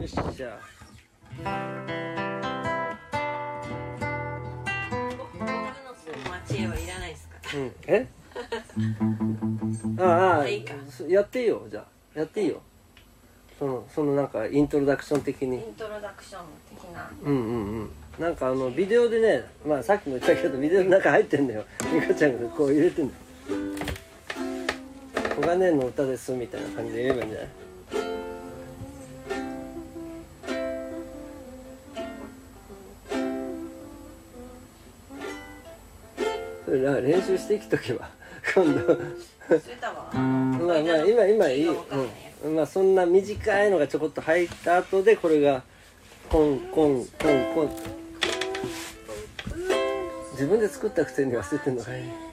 よしじゃ僕の町へはいらないですか？あうん。え？ああいいか。やっていいよじゃあ。やっていいよ。そのそのなんかイントロダクション的に。イントロダクション的な。うんうんうん。なんかあのビデオでねまあさっきも言ったけどビデオの中入ってんだよ。美香ちゃんがこう入れてんだよ。小金の歌ですみたいな感じで言えばいいんじゃない？練習してきとけば今度。まあまあ今今いい。よ、うん、まあそんな短いのがちょこっと入った後でこれがコンコンコンコン。自分で作ったくせに忘れてんのかい。君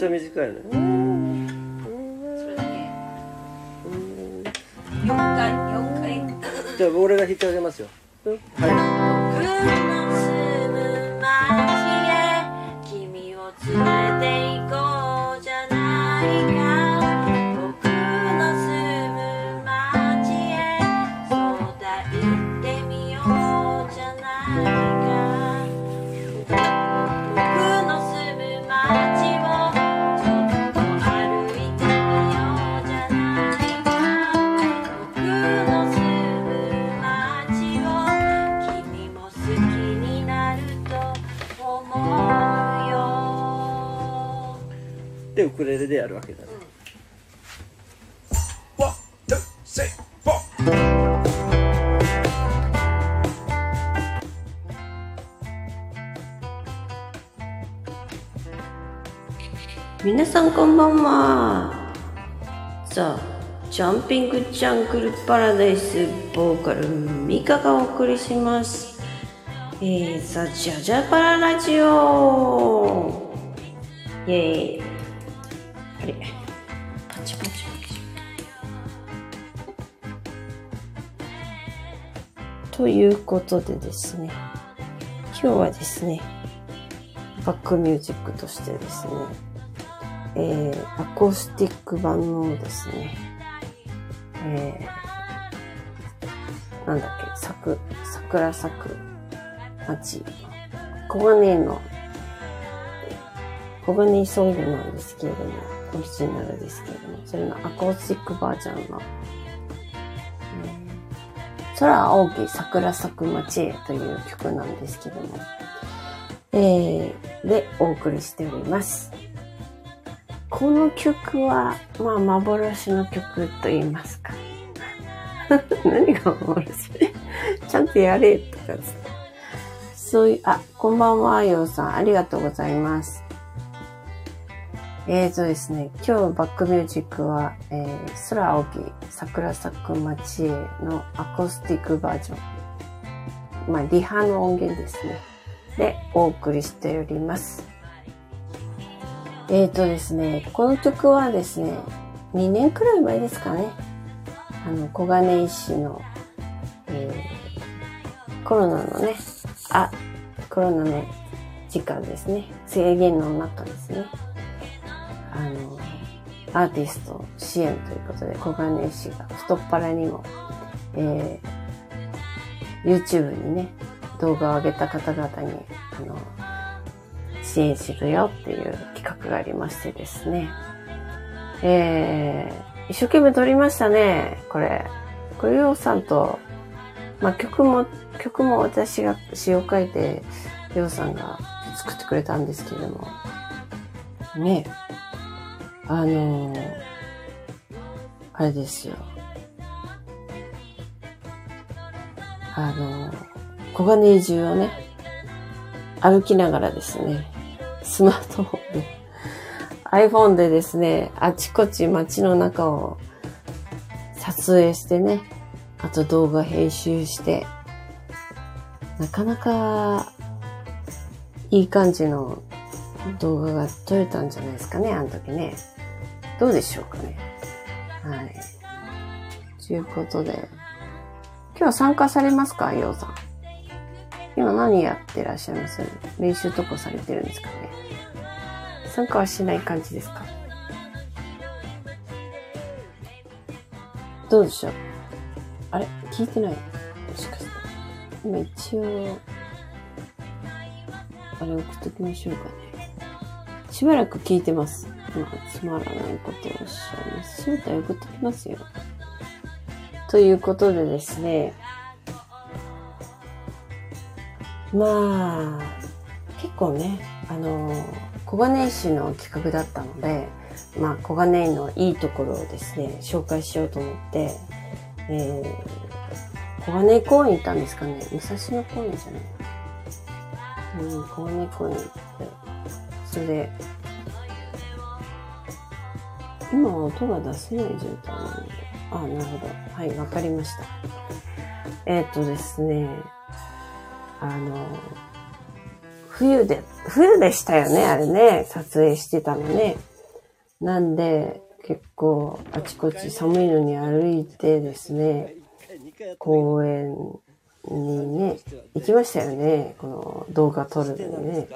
ちゃ短いね。それだけ。4回4回。じゃあ俺が弾いてあげますよ。はいでウクレレでやるわけだね。One, two, three, four. 皆さんこんばんは。さあジャンピングジャングルパラダイスボーカルミカがお送りします。えー、さあジャジャパララジオ。イェーイということでですね今日はですねバックミュージックとしてですねえー、アコースティック版のですね、えー、なんだっけ、咲く、桜咲く町、小金井の、小金井ソイルなんですけれども、オリジナルですけれども、それのアコースティックバージョンの、空青き桜咲く町へという曲なんですけども、えー、でお送りしております。この曲は、まあ、幻の曲と言いますか。何が幻？ちゃんとやれとかつって。そういう、あ、こんばんは、ようさん。ありがとうございます。えーとですね、今日バックミュージックは、えー、空青き桜咲く街へのアコースティックバージョン。まあ、リハの音源ですね。で、お送りしております。えーとですね、この曲はですね、2年くらい前ですかね。あの、小金井市の、えーコロナのね、あ、コロナの時間ですね。制限の中ですね。あの、アーティスト支援ということで、小金井市が太っ腹にも、えー YouTube にね、動画を上げた方々に、あの、支援するよっていう企画がありましてですね。えー、一生懸命撮りましたね、これ。これ、ようさんと、まあ、曲も、曲も私が詩を書いて、ようさんが作ってくれたんですけれども。ねあのーあれですよ。あのー小金井中をね、歩きながらですね、スマートフォンで、iPhone でですね、あちこち街の中を撮影してね、あと動画編集して、なかなかいい感じの動画が撮れたんじゃないですかね、あの時ね。どうでしょうかね。はい。ということで、今日は参加されますか？ようさん。今何やってらっしゃいます？練習とかされてるんですかね？参加はしない感じですか？どうでしょう？あれ？聞いてない？もしかして。今一応、あれ送っときましょうかね。しばらく聞いてます。まあ、つまらないことをおっしゃいます。招待送っときますよ。ということでですね。まあ、結構ね、あの、小金井市の企画だったので、まあ、小金井のいいところをですね、紹介しようと思って、えー、小金井公園行ったんですかね武蔵野公園じゃないうん、小金井公園、それ、今は音が出せない状態なので、あ、なるほど。はい、わかりました。えっ、とですね、あの、冬で、冬でしたよね、あれね、撮影してたのね。なんで、結構、あちこち寒いのに歩いてですね、公園にね、行きましたよね、この動画撮るのにね。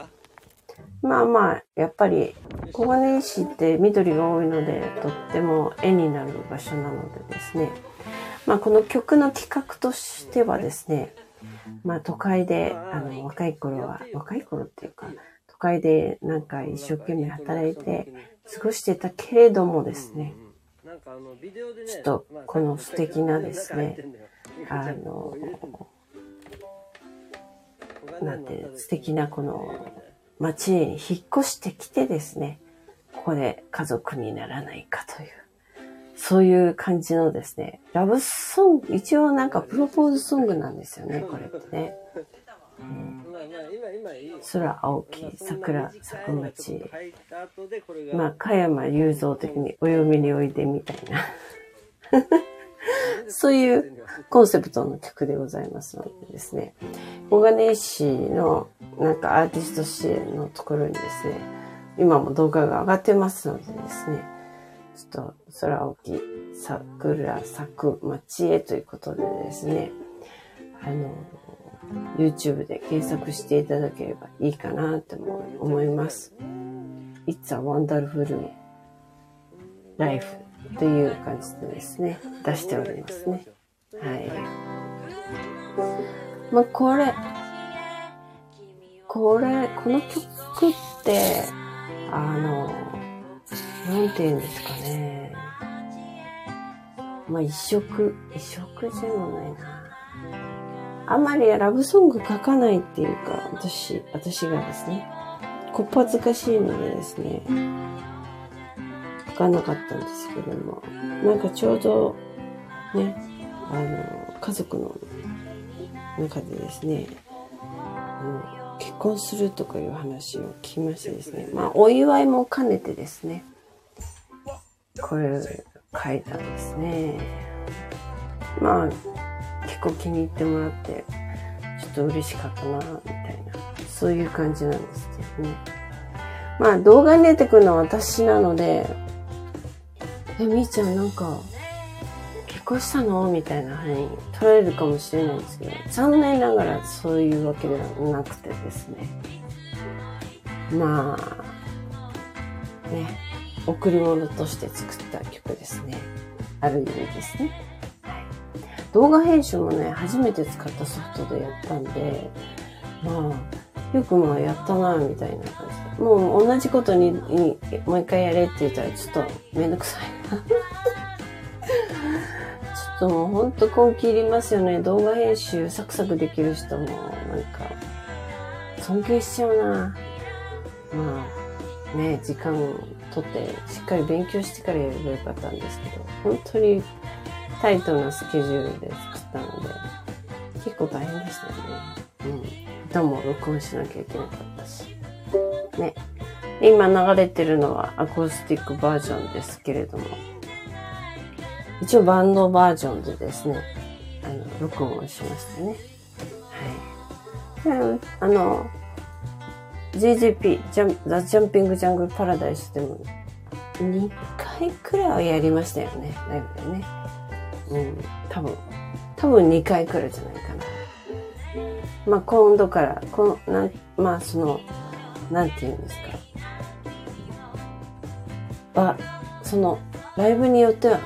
まあまあ、やっぱり、小金井市って緑が多いので、とっても絵になる場所なのでですね。まあこの曲の企画としてはですね、まあ都会で、あの、若い頃は、若い頃っていうか、都会でなんか一生懸命働いて過ごしてたけれどもですね、ちょっとこの素敵なですね、あの、なんて、素敵なこの街に引っ越してきてですね、ここで家族にならないかという、そういう感じのですね、ラブソング、一応なんかプロポーズソングなんですよね、これってね。空青き桜咲く街へ。入った後でこれがまあ、加山雄三的にお嫁においでみたいな。そういうコンセプトの曲でございますのでですね。小金井市のなんかアーティスト支援のところにですね、今も動画が上がってますのでですね、ちょっと空青き桜咲く街へということでですね、あの、YouTube で検索していただければいいかなと思います。It's a Wonderful Life という感じでですね、出しておりますね。はい。まあ、これ、これ、この曲って、あの、なんて言うんですかね。まあ、一色、一色でもないな。あまりラブソング書かないっていうか、私、私がですね、こっぱずかしいのでですね、書かなかったんですけども、なんかちょうど、ね、あの、家族の中でですね、あの結婚するとかいう話を聞きましてですね、まあ、お祝いも兼ねてですね、これ書いたんですね。まあ、結構気に入ってもらって、ちょっと嬉しかったな、みたいな、そういう感じなんですけどね。まあ、動画に出てくるのは私なので、え、みーちゃんなんか、結婚したの？みたいな風に取られるかもしれないんですけど、残念ながらそういうわけではなくてですね。まあ、ね、贈り物として作った曲ですね。ある意味ですね。はい、動画編集もね、初めて使ったソフトでやったんで、まあ、よくまあやったな、みたいな感じで。もう同じことに、にもう一回やれって言ったらちょっとめんどくさいな。ちょっともうほんと根気いりますよね。動画編集サクサクできる人も、なんか、尊敬しちゃうな。まあ、ね、時間を取って、しっかり勉強してからやればよかったんですけど、本当にタイトなスケジュールで作ったので、結構大変でしたね。うん。歌も録音しなきゃいけなかったし。ね。今流れてるのはアコースティックバージョンですけれども、一応バンドバージョンでですね、あの、録音をしましたね。はい。あの、JJP、ジャンザ・ジャンピング・ジャングル・パラダイスでも2回くらいはやりましたよね、ライブでね。うん、多分、多分2回くらいじゃないかな。まあ今度から、この、な、まあその、なんて言うんですか。ば、その、ライブによってはね、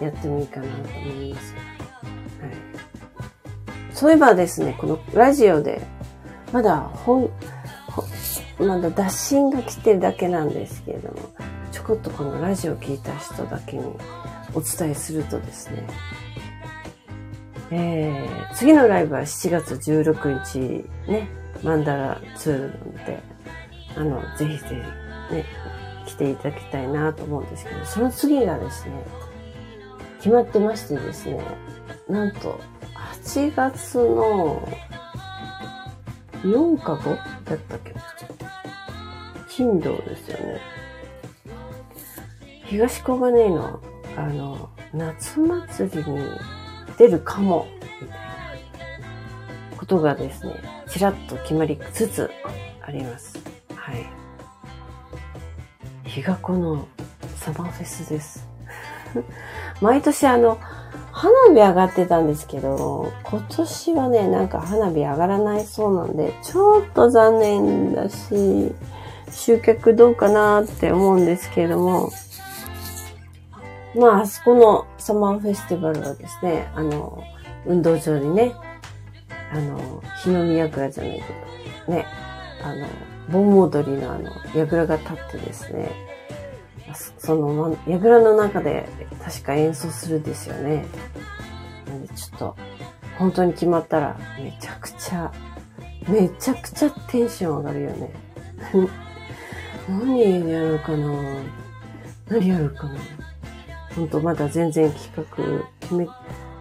やってもいいかなと思います。はい。そういえばですね、このラジオで、まだ本、まだ打診が来てるだけなんですけれども、ちょこっとこのラジオを聞いた人だけにお伝えするとですね、えー、次のライブは7月16日ね、マンダラツールなので、あの、ぜひぜひね、来ていただきたいなと思うんですけど、その次がですね、決まってましてですね、なんと、8月の4か5だったっけ金土ですよね。東小金井の、あの、夏祭りに出るかも、みたいなことがですね、ちらっと決まりつつあります。はい。日が子のサマーフェスです。毎年あの、花火上がってたんですけど、今年はね、なんか花火上がらないそうなんで、ちょっと残念だし、集客どうかなって思うんですけれども、まあ、あそこのサマーフェスティバルはですね、あの、運動場にね、あの、日の宮倉じゃないけど、ね、あの、盆踊りのあの、櫓が立ってですね、その、櫓の中で確か演奏するんですよね。なんでちょっと、本当に決まったら、めちゃくちゃ、めちゃくちゃテンション上がるよね。何やるかな？何やるかな？本当まだ全然企画決め、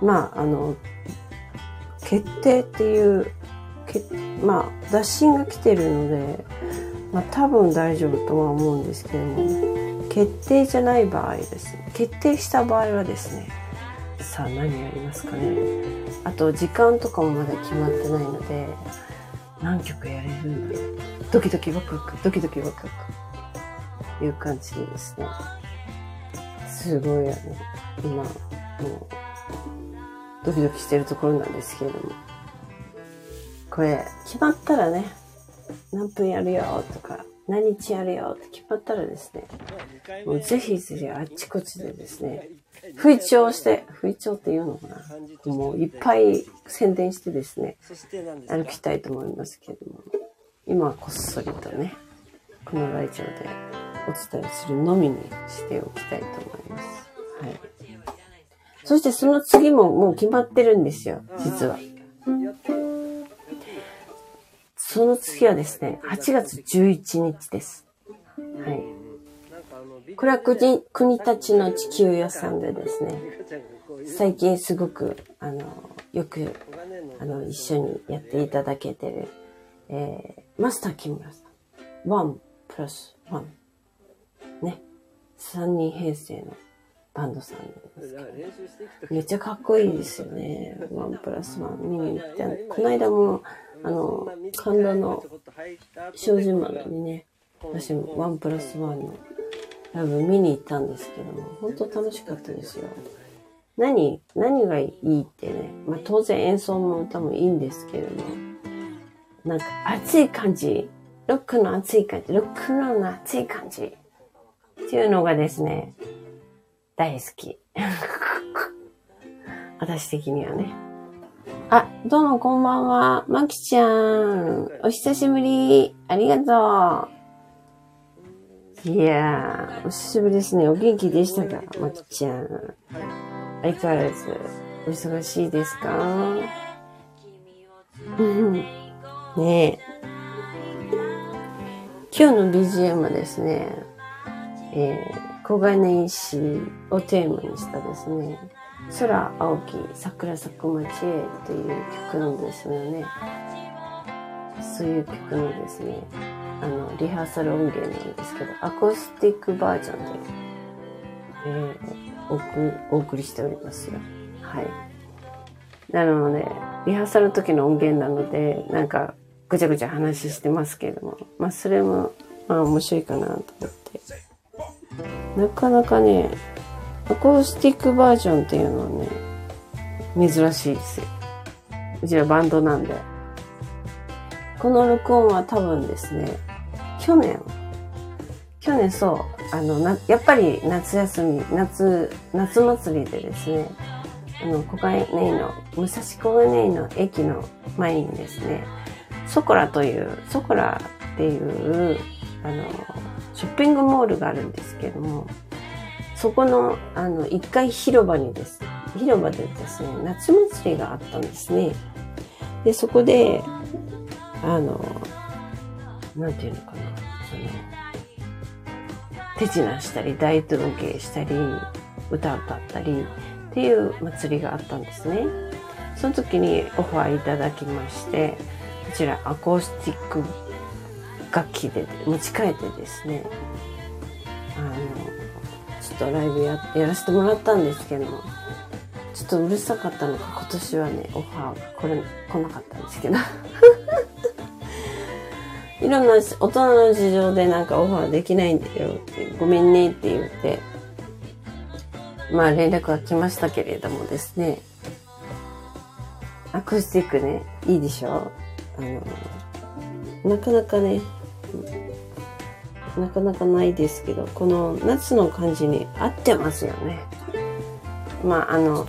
まあ、あの、決定っていう、けまあ、打診が来てるので、まあ多分大丈夫とは思うんですけども、決定じゃない場合です。決定した場合はですね、さあ何やりますかね。あと時間とかもまだ決まってないので、何曲やれるんだろう。ドキドキワクワク、ドキドキワクワク。いう感じですね。すごいあの、今、もう、ドキドキしてるところなんですけれども。これ、決まったらね、何分やるよとか、何日やるよって決まったらですね、もうぜひぜひあっちこっちでですね、吹聴して、吹聴って言うのかなもういっぱい宣伝してですね、歩きたいと思いますけれども、今はこっそりとね、このラジオでお伝えするのみにしておきたいと思います。はい。そしてその次ももう決まってるんですよ、実は。その次はですね、8月11日です。はい。これは国国立の地球屋さんでですね、最近すごく、あの、よく、あの、一緒にやっていただけてる、えー、マスター木村さん。ワンプラスワン。ね。三人編成のバンドさんなんですけど。めっちゃかっこいいですよね。ワンプラスワン見に行って、この間も、あの、神田の小島丸にね、私もワンプラスワンのライブ見に行ったんですけども、本当楽しかったですよ。何、何がいいってね、まあ当然演奏も歌もいいんですけれども、なんか熱い感じ、ロックの熱い感じ、ロックンロールの熱い感じっていうのがですね、大好き。私的にはね。あ、どうもこんばんは。まきちゃん。お久しぶり。ありがとう。いやー、お久しぶりですね。お元気でしたか？まきちゃん。相変わらず、お忙しいですか？ねえ。今日の BGM はですね、えー、小金井市をテーマにしたですね、空青き桜咲く街へという曲なんですよね。そういう曲のですね、あの、リハーサル音源なんですけど、アコースティックバージョンで、えー、おお送りしておりますよ。はい。なので、リハーサルの時の音源なので、なんか、ぐちゃぐちゃ話してますけれども、まあ、それも、まあ、面白いかなと思って。なかなかね、アコースティックバージョンっていうのはね、珍しいですよ。うちはバンドなんで。この録音は多分ですね、去年、去年そう、あの、な、やっぱり夏休み、夏、夏祭りでですね、あの、小金井の、武蔵小金井の駅の前にですね、ソコラという、ソコラっていう、あの、ショッピングモールがあるんですけども、そこの、あの、一階広場にです、広場でですね、夏祭りがあったんですね。で、そこで、あの、なんていうのかな、その、手品したり、大道芸したり、歌歌ったりっていう祭りがあったんですね。その時にオファーいただきまして、こちらアコースティック楽器で持ち帰ってですね、あの、ちょっとライブややらせてもらったんですけど、ちょっとうるさかったのか今年はね、オファーがこれ来なかったんですけど。いろんな大人の事情でなんかオファーできないんだよって、ごめんねって言って、まあ連絡が来ましたけれどもですね、アコースティックね、いいでしょ？あの、なかなかね、なかなかないですけど、この夏の感じに合ってますよね。まああの、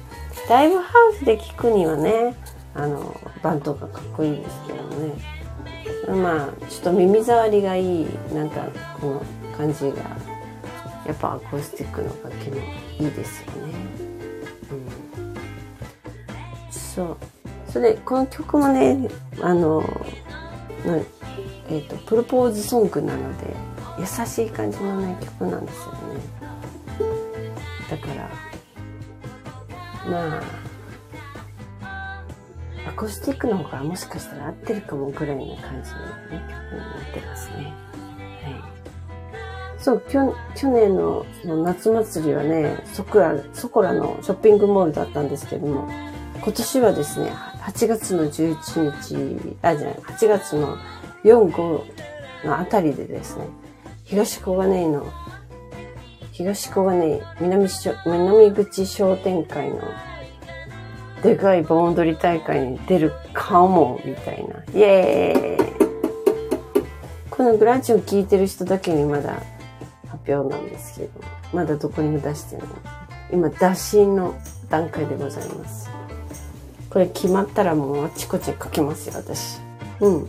ライブハウスで聴くにはね、あの、バンドがかっこいいですけどね。まあ、ちょっと耳障りがいい、なんか、この感じが、やっぱアコースティックの楽器もいいですよね。うん。そう。それ、この曲もね、あの、なえっ、と、プロポーズソングなので、優しい感じのね、曲なんですよね。だから、まあ、アコースティックの方がもしかしたら合ってるかもぐらいな感じの、ね、曲になってますね。はい。そう、きょ去年のの夏祭りはね、そこら、そこらのショッピングモールだったんですけども、今年はですね、8月の11日、あ、じゃない、8月の4、5のあたりでですね、東小金井の、東小金井南し南口商店会のでかい盆踊り大会に出るかも、みたいな。イエーイこのグランチを聞いてる人だけにまだ発表なんですけど、まだどこにも出してない。今、打診の段階でございます。これ決まったらもうあちこち書きますよ、私。うん。っ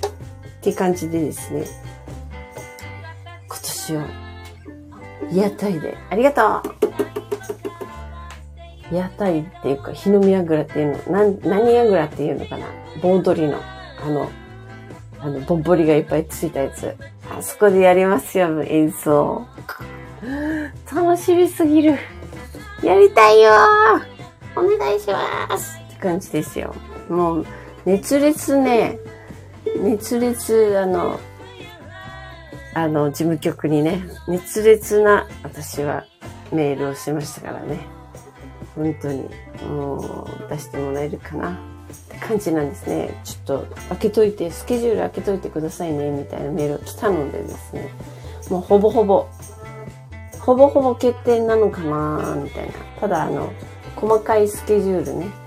ていう感じでですね。今年は、屋台で、ありがとう屋台っていうか、日の見櫓っていうの、なん、何櫓っていうのかな盆踊りの、あの、あの、ぼんぼりがいっぱいついたやつ。あそこでやりますよ、演奏。楽しみすぎる。やりたいよお願いします感じですよ。もう、熱烈ね、熱烈、あの、あの、事務局にね、熱烈な、私はメールをしましたからね。本当に、もう、出してもらえるかなって感じなんですね。ちょっと、開けといて、スケジュール開けといてくださいね、みたいなメールが来たのでですね。もうほぼほぼ、ほぼほぼ決定なのかなみたいな。ただ、あの、細かいスケジュールね。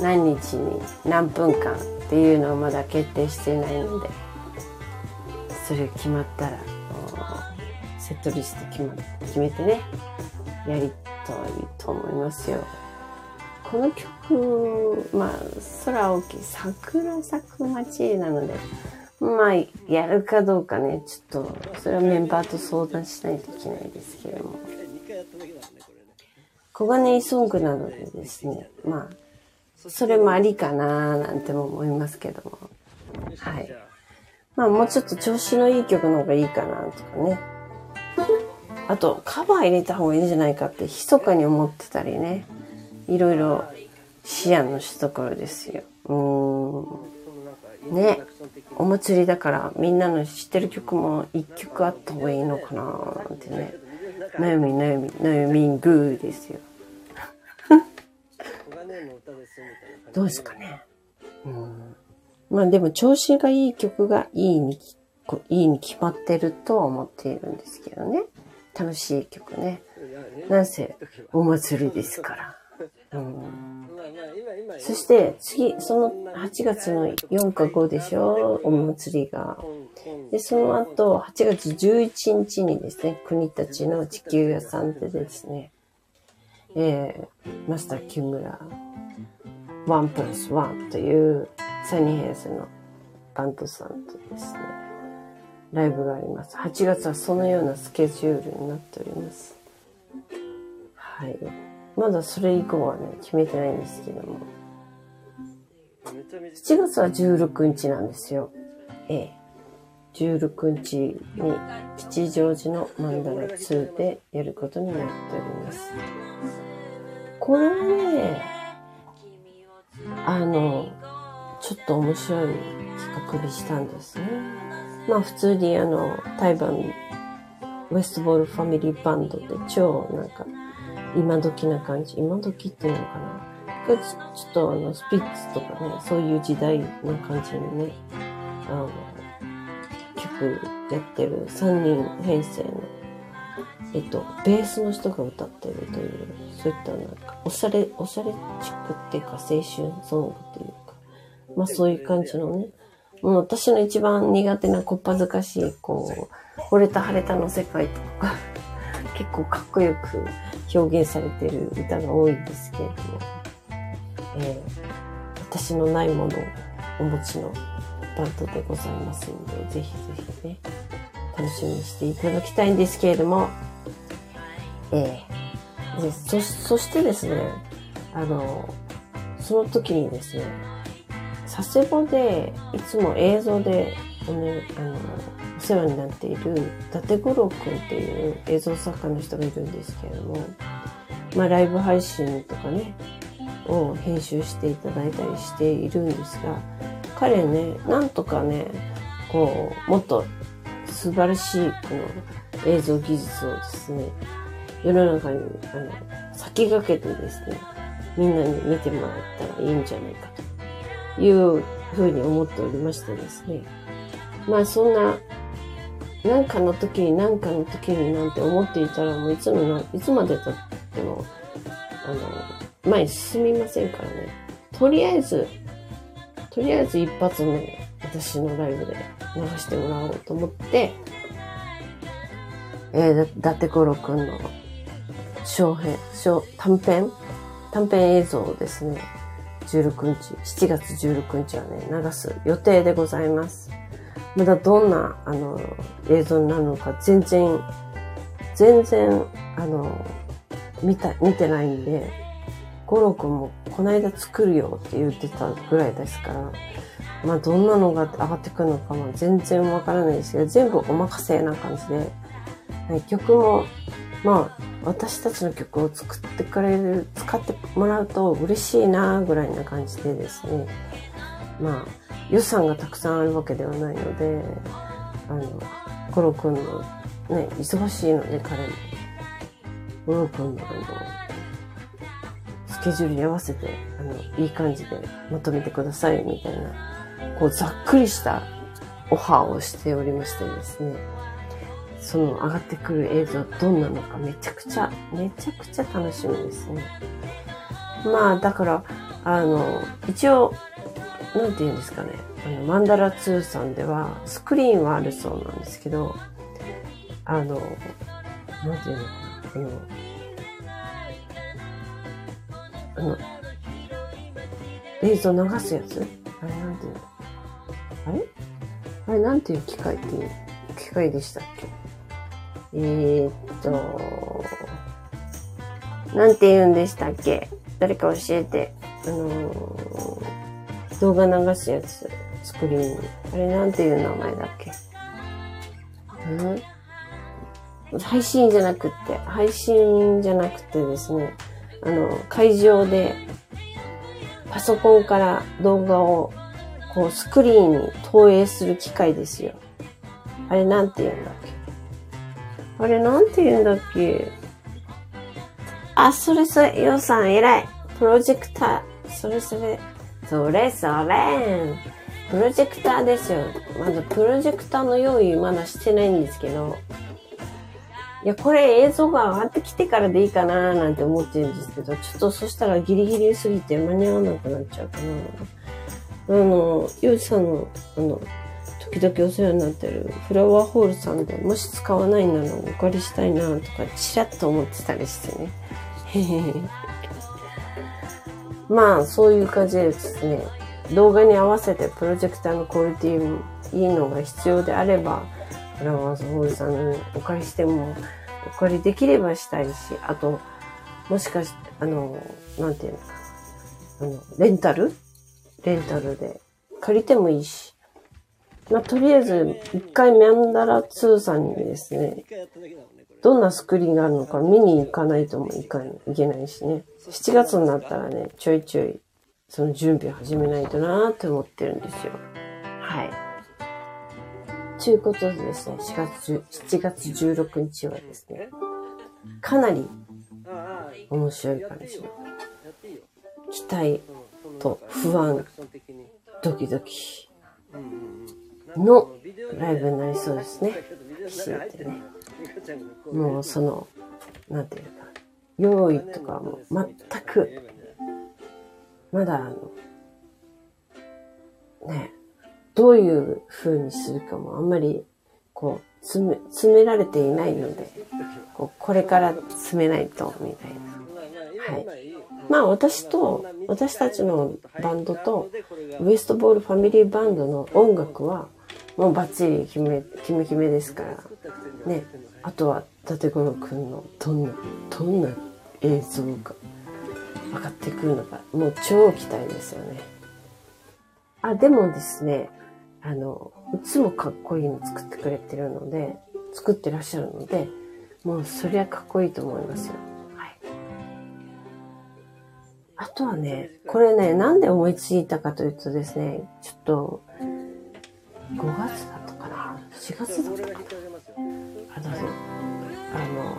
何日に何分間っていうのはまだ決定してないので、それ決まったら、セットリスト決ま決めてね、やりたいと思いますよ。この曲、まあ、空青きい桜咲く街なので、まあ、やるかどうかね、ちょっと、それはメンバーと相談しないといけないですけれども。小金井ソングなのでですね、まあ、それもありかななんても思いますけども。はいまあもうちょっと調子のいい曲の方がいいかなとかね。あと、カバー入れた方がいいんじゃないかって密かに思ってたりね。いろいろ視野のしところですよ。うん。そのなんかイントロダクション的にお祭りだからみんなの知ってる曲も一曲あった方がいいのかななんてね。悩み悩み悩みんグーですよ。どうですかね。うん。まあでも調子がいい曲がいいにいいに決まってるとは思っているんですけどね。楽しい曲ね。なんせ、お祭りですから。うん、そして、次、その8月の4か5でしょ？お祭りが。で、その後、8月11日にですね、国たちの地球屋さんでですね、えー、マスター木村、ワンプラスワンというサニーヘイズのバンドさんとですね、ライブがあります。8月はそのようなスケジュールになっております。はい。まだそれ以降はね、決めてないんですけども。7月は16日なんですよ。ええ。16日に吉祥寺のマンダラ2でやることになっております。これはね、あの、ちょっと面白い企画にしたんですね。まあ普通にあの、台湾ウエストボールファミリーバンドで超なんか今時な感じ、今時っていうのかな。ちちょっとあの、スピッツとかね、そういう時代の感じにね、あの、曲やってる3人編成の、えっと、ベースの人が歌ってるという、そういったなんか、おしゃれ、おしゃれチックっていうか、青春ソングっていうか、まあそういう感じのね、もう私の一番苦手なこっぱずかしい、こう、惚れた晴れたの世界とか、結構かっこよく表現されてる歌が多いんですけれども、えー私のないものをお持ちのバンドでございますので、ぜひぜひね、楽しみにしていただきたいんですけれども、えーでそそしてですね、あの、その時にですね、佐世保でいつも映像でお,、ね、あのお世話になっている伊達五郎くんっていう映像作家の人がいるんですけれども、まあライブ配信とかね、を編集していただいたりしているんですが、彼ね、なんとかね、こう、もっと素晴らしいこの映像技術をですね、世の中にあの先駆けてですね、みんなに見てもらったらいいんじゃないかというふうに思っておりましてですね。まあそんな、なんかの時になんかの時になんて思っていたらもういつもな、いつまで経っても、あの、前進みませんからね。とりあえず、とりあえず一発目、私のライブで流してもらおうと思って、えー、だ、伊達五郎くんの小編、小、短編？短編映像ですね、16日、7月16日はね、流す予定でございます。まだどんな、あの、映像になるのか全然、全然、あの、見た、見てないんで、五郎くんもこの間作るよって言ってたぐらいですから、まあどんなのが上がってくるのかも全然わからないですけど、全部お任せな感じで、はい曲も、まあ私たちの曲を作ってくれる、使ってもらうと嬉しいなぐらいな感じでですね、まあ予算がたくさんあるわけではないので、あの、五郎くんのね、忙しいので彼も、五郎くんのあの、スケジュールに合わせて、あの、いい感じでまとめてください、みたいな、こう、ざっくりしたオファーをしておりましてですね、その上がってくる映像どんなのかめちゃくちゃ、めちゃくちゃ楽しみですね。まあ、だから、あの、一応、なんて言うんですかね、あの、マンダラ2さんでは、スクリーンはあるそうなんですけど、あの、なんて言うのかな、あの、あの、映像流すやつ？あれなんていうの？あれ？あれなんていう機械っていう機械でしたっけ？えー、っと、なんて言うんでしたっけ？誰か教えて。あのー動画流すやつ、スクリーンに。あれなんていう名前だっけ？ん？配信じゃなくって、配信じゃなくてですね、あの、会場で、パソコンから動画を、こう、スクリーンに投影する機械ですよ。あれなんて言うんだっけ？あれなんて言うんだっけ？あ、それそれ、ようさん偉い。プロジェクター、それそれ、それそれ。プロジェクターですよ。まずプロジェクターの用意まだしてないんですけど、いや、これ映像が上がってきてからでいいかななんて思ってるんですけど、ちょっとそしたらギリギリすぎて間に合わなくなっちゃうかな。あの、ゆうさんの、あの、時々お世話になってるフラワーホールさんで、もし使わないならお借りしたいなとか、ちらっと思ってたりしてね。まあ、そういう感じでですね、動画に合わせてプロジェクターのクオリティもいいのが必要であれば、フラワーホールさんにお借りしても、お借りできればしたいし、あと、もしかして、あの、なんていうのか。あの、レンタル？レンタルで借りてもいいし。まあ、とりあえず、一回メンダラ2さんにですね、どんなスクリーンがあるのか見に行かないともいかいけないしね。7月になったらね、ちょいちょい、その準備を始めないとなーって思ってるんですよ。はい。ということでですね、4月10 7月16日はですね、かなり面白い感じの期待と不安ドキドキのライブになりそうですね。ビデオの中に入ってるねもうその、なんていうか、用意とかはもう全く、まだあの、ね、どういう風にするかもあんまり、こう、詰め、詰められていないので、こう、これから詰めないと、みたいな。はいまあ私と、私たちのバンドと、ウエストボールファミリーバンドの音楽は、もうバッチリ決め、決め決めですから、ね、あとは、立五郎くんのどんな、どんな映像が上がってくるのか、もう超期待ですよね。あ、でもですね、あの、いつもかっこいいの作ってくれてるので、作ってらっしゃるので、もうそりゃかっこいいと思いますよ。はい。あとはね、これね、なんで思いついたかというとですね、ちょっと、5月だったかな ?4 月だったかな？あどうぞ。あの、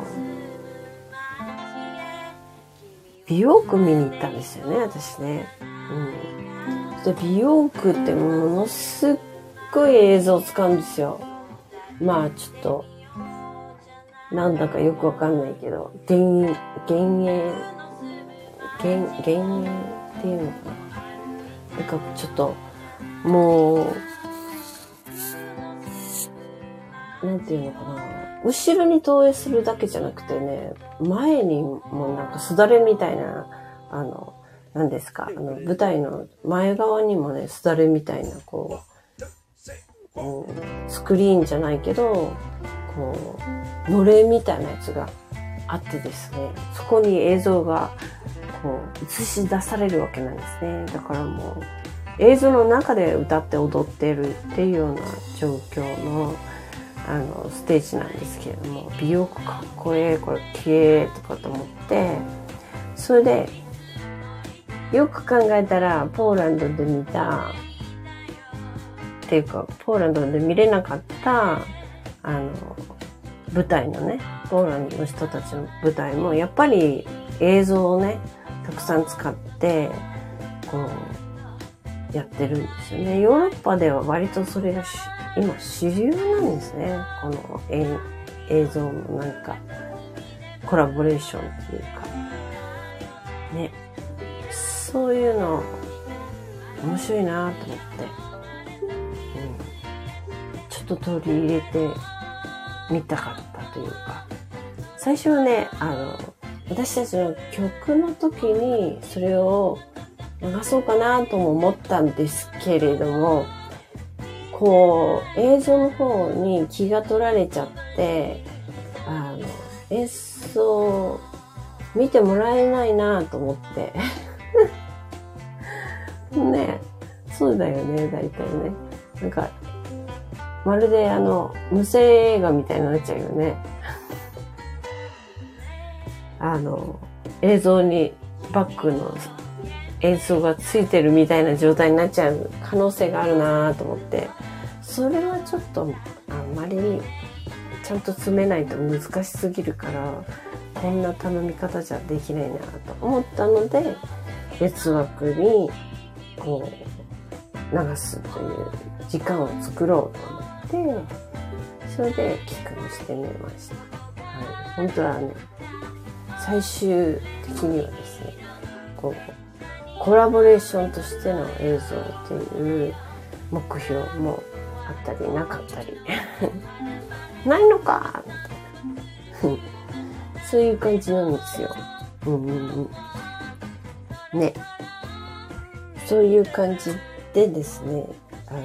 美容区見に行ったんですよね、私ね。うん。で、美容区ってものすっごい映像使うんですよ。まあ、ちょっと、なんだかよくわかんないけど、幻、幻影、幻、幻影っていうのかな？なんかちょっと、もう、なんていうのかな。後ろに投影するだけじゃなくてね、前にもなんかすだれみたいな、あの、何ですか、あの、舞台の前側にもね、すだれみたいな、こう、うん、スクリーンじゃないけど、こう、のれみたいなやつがあってですね、そこに映像が、こう、映し出されるわけなんですね。だからもう、映像の中で歌って踊ってるっていうような状況の、あの、ステージなんですけれども、美容かっこええ、これ綺麗とかと思って、それで、よく考えたら、ポーランドで見た、っていうか、ポーランドで見れなかった、あの、舞台のね、ポーランドの人たちの舞台も、やっぱり映像をね、たくさん使って、こう、やってるんですよね。ヨーロッパでは割とそれがし今主流なんですね。この映像のなんか、コラボレーションっていうか。ね。そういうの、面白いなと思って。うん。ちょっと取り入れてみたかったというか。最初はね、あの、私たちの曲の時にそれを流そうかなとも思ったんですけれども、こう、映像の方に気が取られちゃって、あの、演奏見てもらえないなと思って。ねそうだよね、大体ね。なんか、まるであの、無声映画みたいになっちゃうよね。あの、映像にバックの演奏がついてるみたいな状態になっちゃう可能性があるなと思って、それはちょっとあんまりちゃんと詰めないと難しすぎるから、こんな頼み方じゃできないなと思ったので、別枠にこう流すという時間を作ろうと思って、それで企画してみました。はい本当はね、最終的にはですね、こう、コラボレーションとしての映像っていう目標もあったりなかったり、ないのかみたいな。そういう感じなんですよ。うんうんうん。ね。そういう感じでですね、あの、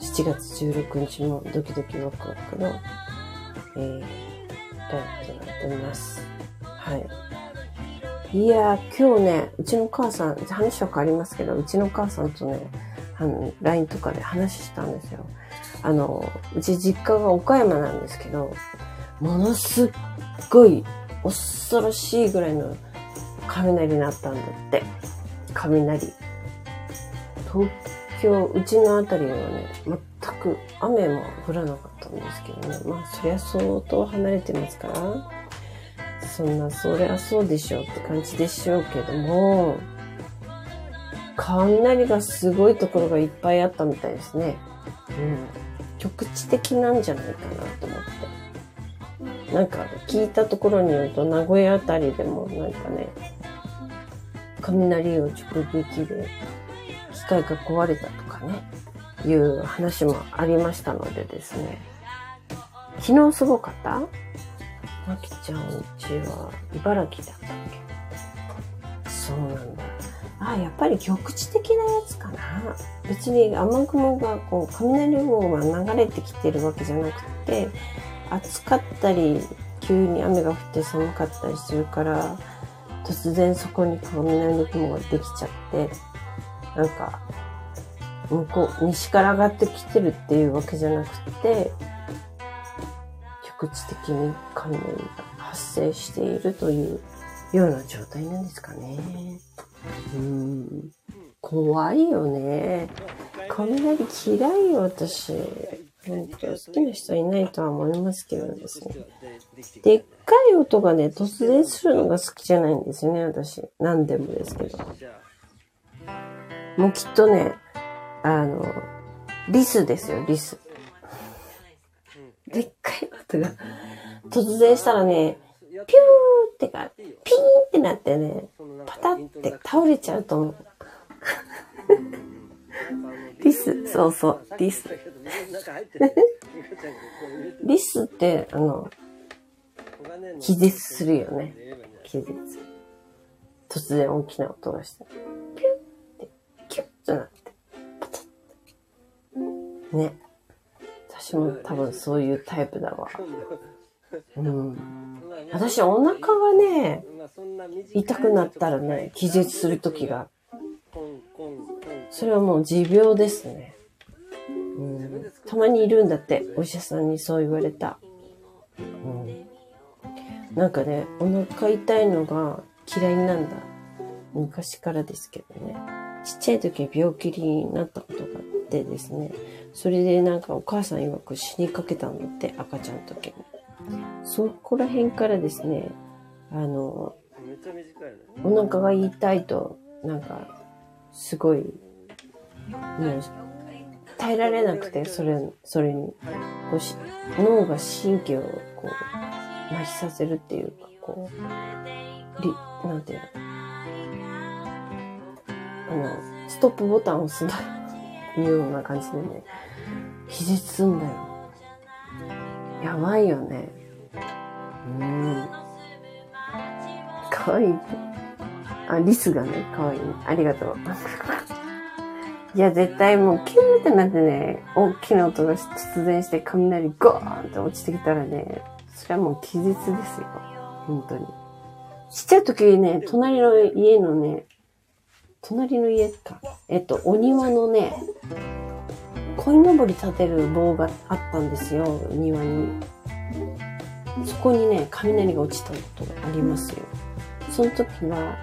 7月16日もドキドキワクワクの、えー、ライブとなっております。はい。いやー、今日ね、うちの母さん、話は変わりますけど、うちの母さんとね、あの、LINE とかで話したんですよ。あの、うち実家が岡山なんですけど、ものすっごい恐ろしいぐらいの雷になったんだって。雷。東京、うちのあたりはね、全く雨も降らなかったんですけどね。まあ、そりゃ相当離れてますから、そんな、そりゃそうでしょうって感じでしょうけども、雷がすごいところがいっぱいあったみたいですね。うん。局地的なんじゃないかなと思って。なんか聞いたところによると名古屋あたりでもなんかね、雷を直撃で機械が壊れたとかね、いう話もありましたのでですね。昨日すごかった？まきちゃんうちは茨城だったっけ？そうなんだ。あ、やっぱり局地的なやつかな。別に雨雲がこう、雷雲が流れてきてるわけじゃなくて、暑かったり、急に雨が降って寒かったりするから、突然そこに雷雲ができちゃって、なんか、向こう、西から上がってきてるっていうわけじゃなくて、局地的に雷が発生しているというような状態なんですかね。うん。怖いよね。雷嫌いよ、私。本当好きな人はいないとは思いますけどですね。でっかい音がね、突然するのが好きじゃないんですよね、私。何でもですけど。もうきっとね、あの、リスですよ、リス。でっかい音が突然したらね、ピューってか、ピーンってなってね、パタって倒れちゃうと思う。リス、そうそう、リス。リスって、あの、気絶するよね。気絶。突然大きな音がして。ピューって、キュッとなって、パタッね。私も多分そういうタイプだわ。うん。私お腹がね、痛くなったらね、気絶する時が、それはもう持病ですね。うん、たまにいるんだって、お医者さんにそう言われた。うん、なんかね、お腹痛いのが嫌いなんだ。昔からですけどね。ちっちゃい時は病気になったことがあってですね。それでなんかお母さん曰く死にかけたんだって、赤ちゃんの時に。そこら辺からですね、あの、お腹が痛いと、なんか、すごい、もう、耐えられなくて、それ、それに、こう脳が神経をこう、麻痺させるっていうか、こう、り、なんていうの、あの、ストップボタンを押すというような感じでね、気絶すんだよ。やばいよね。うん。かわいい。あ、リスがね、かわいい、ありがとう。いや、絶対もうキューってなってね、大きな音が突然して雷ゴーンって落ちてきたらね、それはもう気絶ですよ。本当に。ちっちゃい時ね、隣の家のね、隣の家か。えっと、お庭のね、鯉のぼり立てる棒があったんですよ、庭に。そこにね、雷が落ちたことがありますよ。その時は、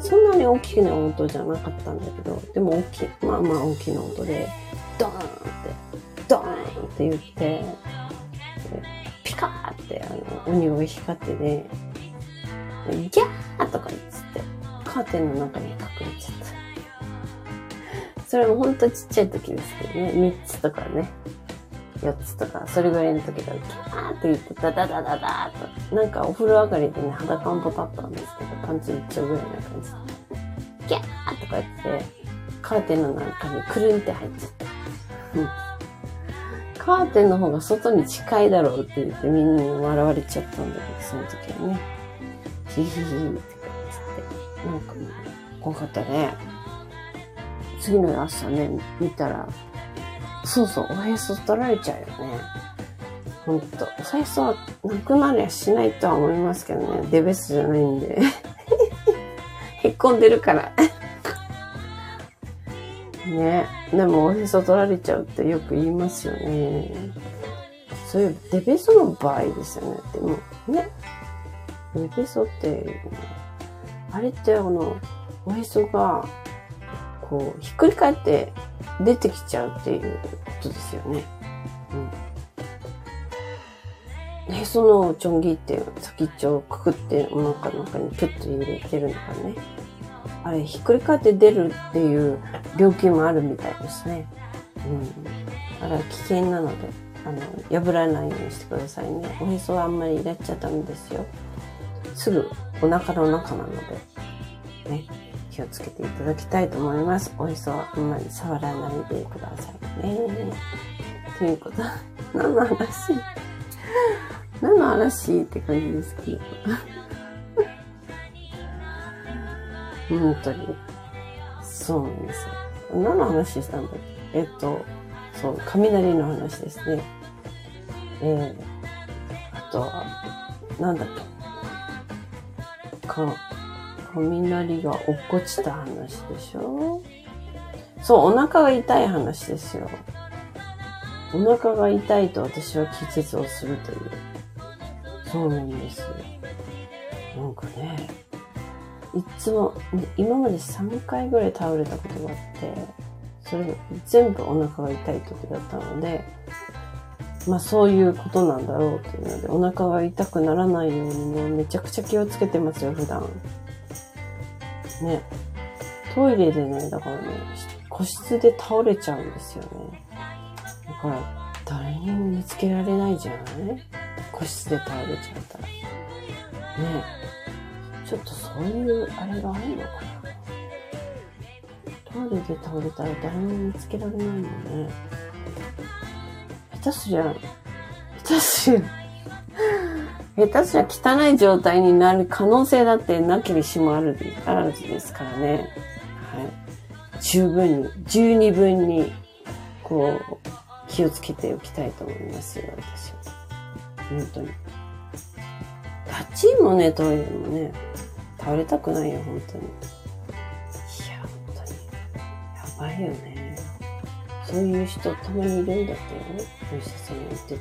そんなに大きな音じゃなかったんだけど、でも大きい、まあまあ大きな音で、ドーンって、ドーンって言って、ピカーってあの、鬼が光ってね、ギャーとか言って、カーテンの中に隠れちゃった。それもほんとちっちゃい時ですけどね、3つとかね、やつとか、それぐらいの時だと、キャーって言って、ダダダダダーと、なんかお風呂上がりでね、裸んぽだったんですけど、パンツ一丁ぐらいな感じで。ギャーとか言って、カーテンの中にくるんって入っちゃった。うん。カーテンの方が外に近いだろうって言ってみんなに笑われちゃったんだけど、その時はね。ヒヒヒって、なんか怖かったね。次の朝ね、見たら、そうそう、おへそ取られちゃうよね。ほんと。おへそはなくなりゃしないとは思いますけどね。デベスじゃないんで。へっこんでるから。ね。でもおへそ取られちゃうってよく言いますよね。そういうデベソの場合ですよね。でもね。デベソって、あれってあの、おへそが、こう、ひっくり返って出てきちゃうっていうことですよね。うん。へそのちょん切って先っちょをくくってお腹の中にプッと入れてるのがね。あれ、ひっくり返って出るっていう料金もあるみたいですね。うん。だから危険なので、あの、破らないようにしてくださいね。おへそはあんまりやっちゃダメですよ。すぐお腹の中なので、ね。気をつけていただきたいと思います。おへそはあんまり触らないでくださいね。ということ、何の話？何の話って感じですけど。本当に。そうなんですよ。何の話したんだっけ？えっと、そう、雷の話ですね。えー、あとは、なんだっけ？か、雷が落っこちた話でしょ？そう、お腹が痛い話ですよ。お腹が痛いと私は気絶をするという。そうなんですよ。なんかね、いつも、今まで3回ぐらい倒れたことがあって、それ全部お腹が痛い時だったので、まあそういうことなんだろうというので、お腹が痛くならないようにね、めちゃくちゃ気をつけてますよ、普段。ね。トイレでね、だからね、個室で倒れちゃうんですよね。だから、誰にも見つけられないじゃない？個室で倒れちゃったら。ねちょっとそういう、あれがあるのかなトイレで倒れたら誰も見つけられないもんね。下手すりゃ、下手すりゃ、下手すりゃ汚い状態になる可能性だってなきにしもある、あらずですからね。はい。十分に、十二分に、こう、気をつけておきたいと思いますよ、私は。本当に。立ちもね、トイレもね、倒れたくないよ、本当に。いや、本当に。やばいよね。そういう人たまにいるんだってよね。お医者さんが言って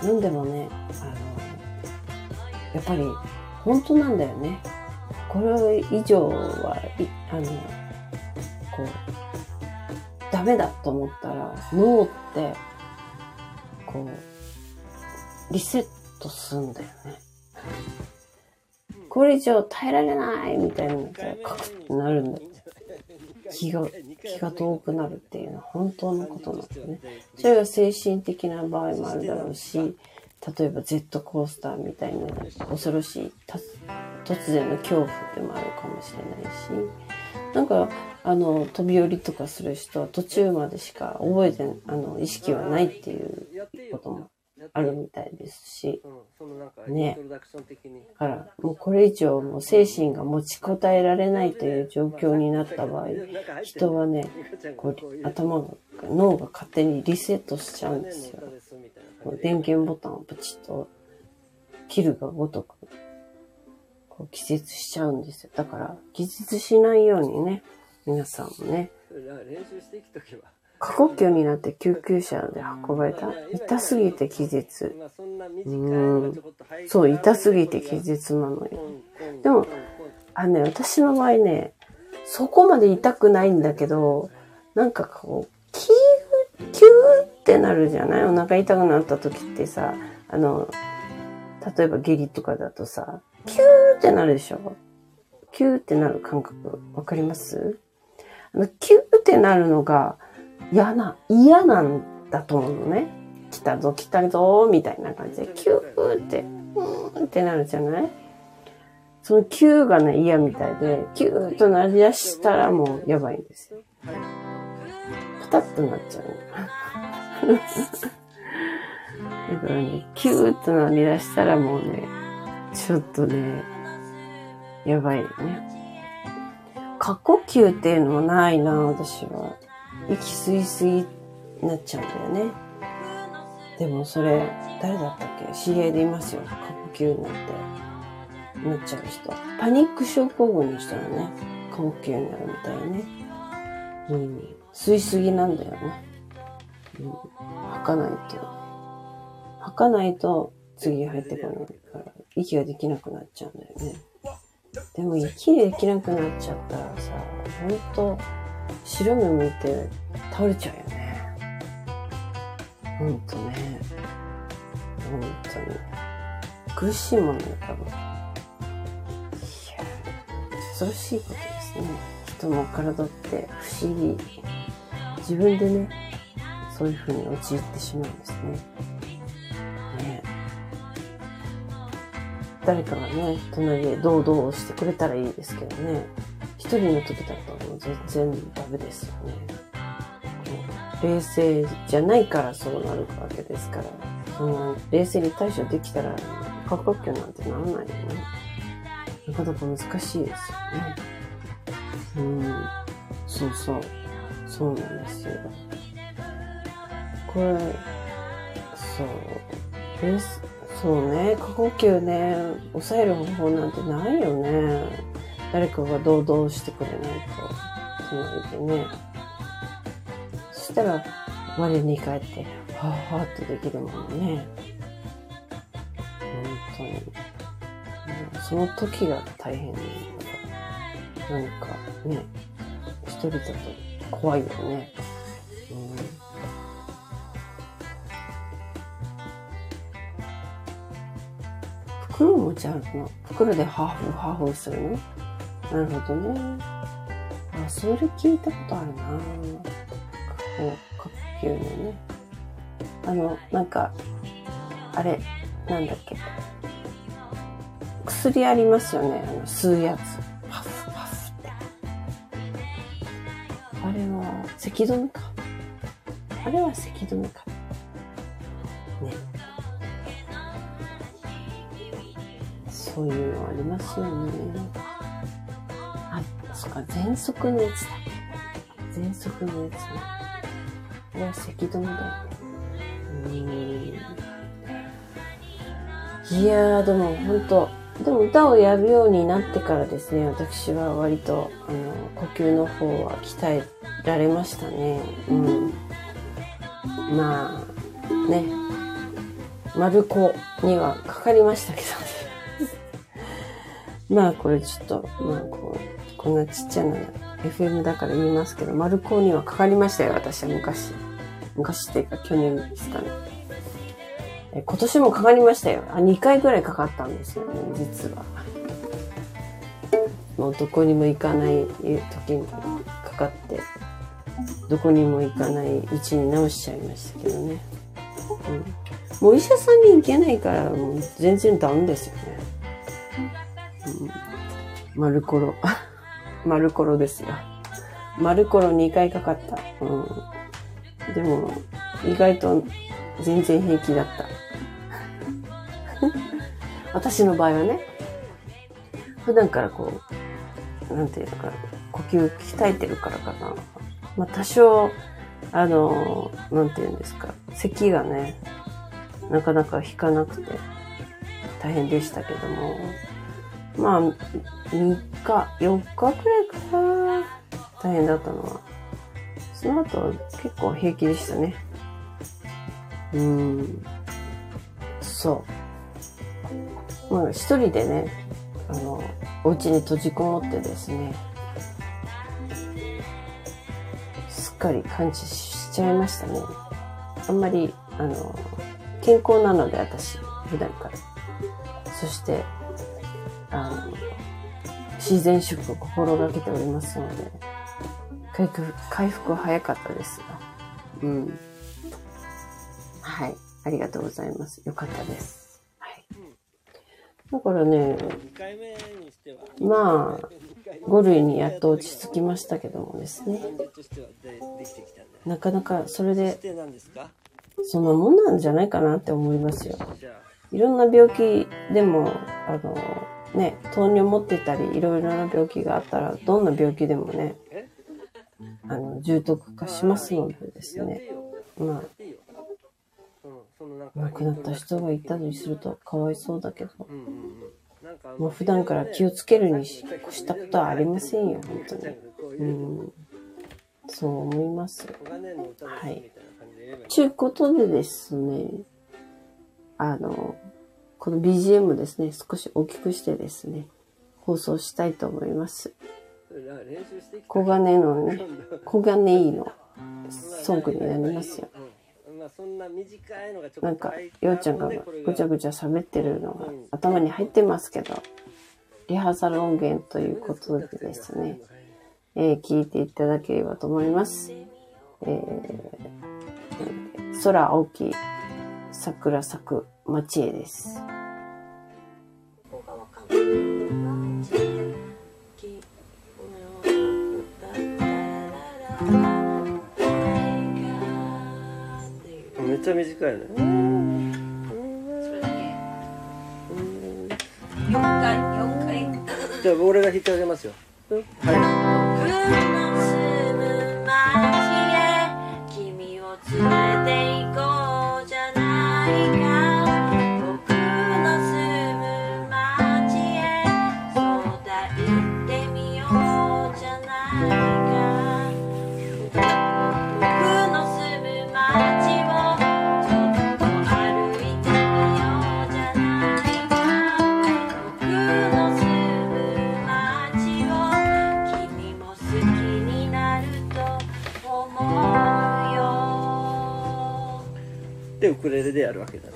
た。なんでもね、あの、やっぱり、本当なんだよね。これ以上は、いあの、こう、ダメだと思ったら、脳って、こう、リセットすんだよね。これ以上耐えられないみたいになったら、カクってなるんだって。気が、気が遠くなるっていうのは本当のことなんですね。それが精神的な場合もあるだろうし、例えばジェットコースターみたいな恐ろしい突然の恐怖でもあるかもしれないし、なんか、あの、飛び降りとかする人は途中までしか覚えて、あの、意識はないっていうこともあるみたいですし、ね。から、もうこれ以上もう精神が持ちこたえられないという状況になった場合、人はね、こう、頭が、脳が勝手にリセットしちゃうんですよ。電源ボタンをプチッと切るがごとく、こう気絶しちゃうんですよ。だから、気絶しないようにね、皆さんもね、練習していくときは。過呼吸になって救急車で運ばれた？痛すぎて気絶。まあそんそう、痛すぎて気絶なのよ。でも、あのね、私の場合ね、そこまで痛くないんだけど、なんかこう、キュー、キューってなるじゃない？お腹痛くなった時ってさ、あの、例えば下痢とかだとさ、キューってなるでしょ？キューってなる感覚、わかります？あの、キューってなるのが、嫌な、嫌なんだと思うのね。来たぞ、来たぞ、みたいな感じで、キューって、うーんってなるじゃない？そのキューがね、嫌みたいで、キューとなりだしたらもうやばいんですよ。パタッとなっちゃう。だからね、キューとなりだしたらもうね、ちょっとね、やばいよね。過呼吸っていうのもないな、私は。息吸いすぎなっちゃうんだよね。でもそれ、誰だったっけ？知り合いでいますよ。過呼吸になって、なっちゃう人。パニック症候群の人はね、過呼吸になるみたいね。うん。吸いすぎなんだよね。うん。吐かないと。吐かないと次入ってこないから、息ができなくなっちゃうんだよね。でも息できなくなっちゃったらさ、ほんと、白目向いて倒れちゃうよね。ほんとね。ほんとに。苦しいもんね、多分。いや恐ろしいことですね。人の体って不思議。自分でね、そういう風に陥ってしまうんですね。ね誰かがね、隣で堂々してくれたらいいですけどね。一人の時だともう全然ダメですよね。冷静じゃないからそうなるわけですから、その冷静に対処できたら、過呼吸なんてならないよね。なかなか難しいですよね。うん。そうそう。そうなんですよ。これ、そう。冷そうね、過呼吸ね、抑える方法なんてないよね。誰かが堂々してくれないと、隣でね。そしたら、我に返って、はぁはぁってできるもんね。本当に。その時が大変なんか。なんかね、一人だと怖いよね。うん袋持ち歩くの？袋でハーフハーフするの？なるほどね。あ、それ聞いたことあるなこう、呼吸のね。あの、なんか、あれ、なんだっけ。薬ありますよね。あの、吸うやつ。パフパフって。あれは、咳止めか。あれは咳止めか。ね。そういうのありますよね。あ、そっか、喘息のやつだ。喘息のやつね。これは咳止めだよね。うん。いやー、でも本当でも歌をやるようになってからですね、私は割と、あの、呼吸の方は鍛えられましたね。うん。まあ、ね。丸子にはかかりましたけどね。まあこれちょっと、まあこう、こんなちっちゃな FM だから言いますけど、丸高にはかかりましたよ、私は昔。昔っていうか去年ですかね。え今年もかかりましたよ。あ、2回ぐらいかかったんですよね、実は。もうどこにも行かない時にかかって、どこにも行かないうちに治しちゃいましたけどね。うん、もうお医者さんに行けないから、もう全然ダウンですよね。マルコロ。マルコロですよ。マルコロ2回かかった。うん。でも、意外と全然平気だった。私の場合はね、普段からこう、なんていうのかな、呼吸鍛えてるからかな。まあ多少、あの、なんていうんですか、咳がね、なかなか引かなくて大変でしたけども、まあ、3日、4日くらいかな。大変だったのは。その後結構平気でしたね。うーん。そう。まあ、一人でね、あの、お家に閉じこもってですね、すっかり感知しちゃいましたね。あんまり、あの、健康なので私、普段から。そして、あの、自然食を心がけておりますので、回復、回復は早かったですが、うん。はい。ありがとうございます。よかったです。はい。だからね、まあ、5類にやっと落ち着きましたけどもですね。なかなかそれでそんなもんなんじゃないかなって思いますよ。いろんな病気でも、あの、ね、糖尿持ってたり、いろいろな病気があったら、どんな病気でもね、あの、重篤化しますのでですね。まあ、亡くなった人がいたりするとかわいそうだけど、もう普段から気をつけるにししたことはありませんよ、本当に。う、ん。そう思います。小金の歌ですみたいな感じで言えばいいちゅうことでですね、あの、この BGM ですね、少し大きくしてですね、放送したいと思います。小金のね、小金井のソングになりますよ。なんかようちゃんがぐちゃぐちゃ喋ってるのが頭に入ってますけど、リハーサル音源ということでですね、えー聞いていただければと思います。えー、空青き桜咲く町へです。めっちゃ短いよね。4回4回。じゃあ俺が弾いてあげますよ。はいウクレレでやるわけだ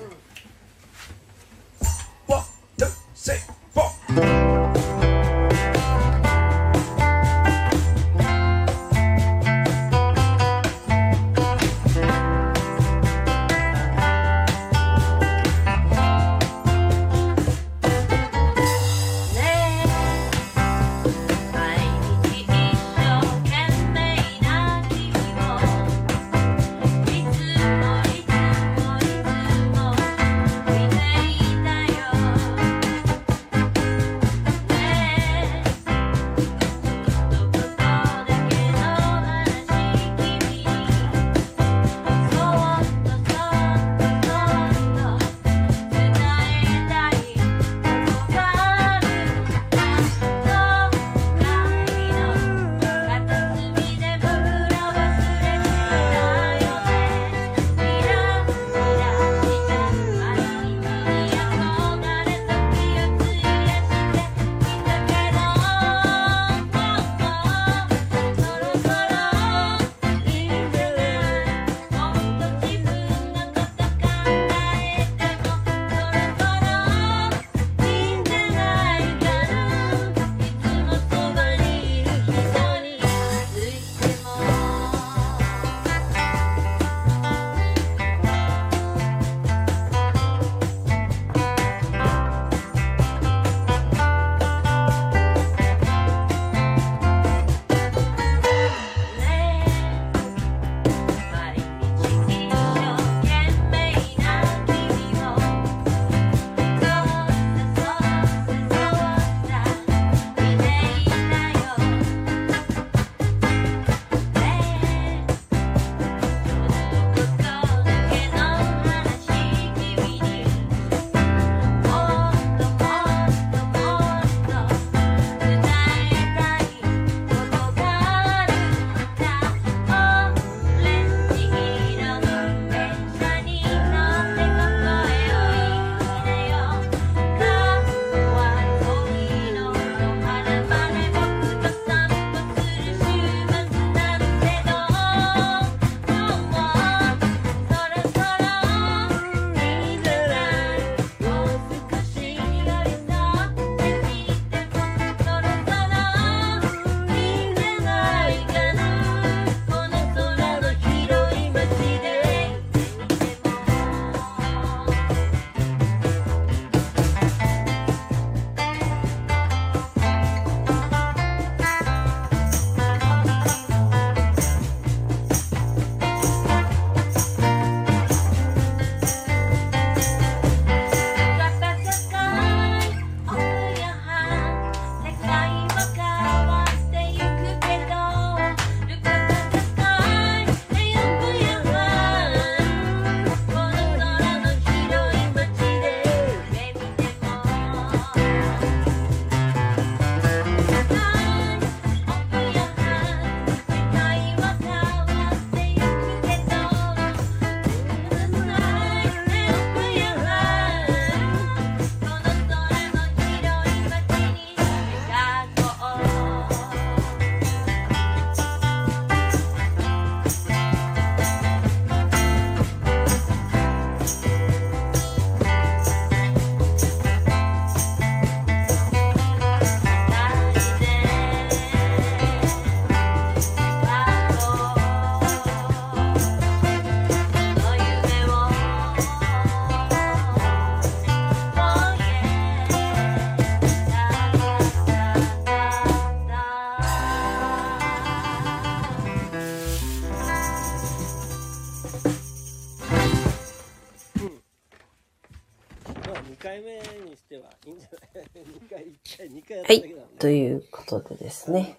ことでですね、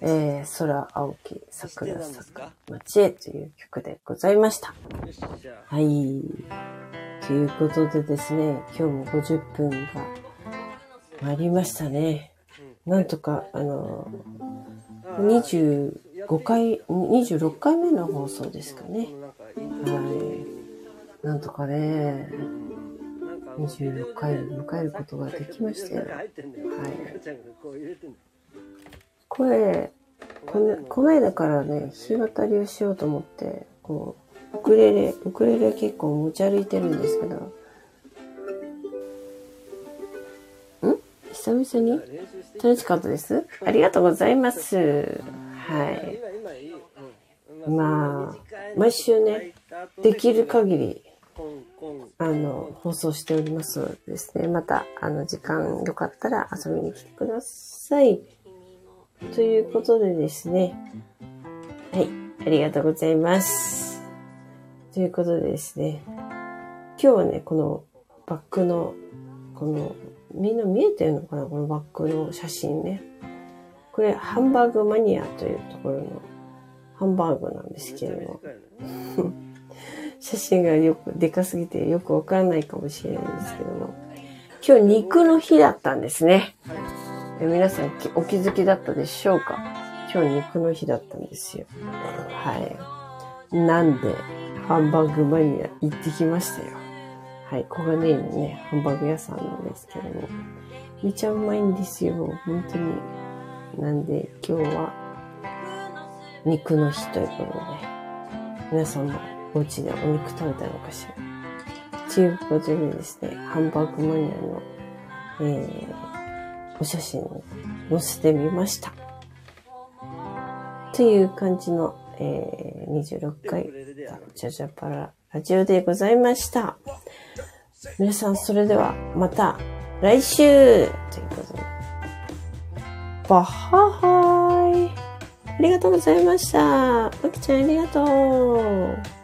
えー、空青き桜そして何です咲かく街へという曲でございました。はい。ということでですね、今日も50分が参りましたね。なんとか、あの、25回、26回目の放送ですかね。はい。なんとかね、26回迎えることができましたよ。はい赤ちゃんがこれてんだよ。こ、のこの間からね、弾き語りをしようと思って、こう、ウクレレ、ウクレレ結構持ち歩いてるんですけど、ん久々に楽しかったですありがとうございます。はい。まあ、毎週ね、できる限り、あの、放送しておりますでですね。また、あの、時間よかったら遊びに来てください。ということでですね。はい。ありがとうございます。ということでですね。今日はね、このバックの、この、みんな見えてるのかな？このバックの写真ね。これ、ハンバーグマニアというところのハンバーグなんですけれども。写真がよく、でかすぎてよくわからないかもしれないんですけども。今日肉の日だったんですね。え皆さんお気づきだったでしょうか？今日肉の日だったんですよ。はい。なんで、ハンバーグマニア行ってきましたよ。はい。小金井のね、ハンバーグ屋さんなんですけども。めちゃうまいんですよ。本当に。なんで、今日は肉の日ということで、皆さんもお家でお肉食べたのかしら?ということでですね、ハンバーグマニアの、えー、お写真を載せてみました。という感じの、えー、26回、ジャジャパララジオでございました。皆さん、それではまた来週ということで。バッハーイありがとうございました。まきちゃんありがとう。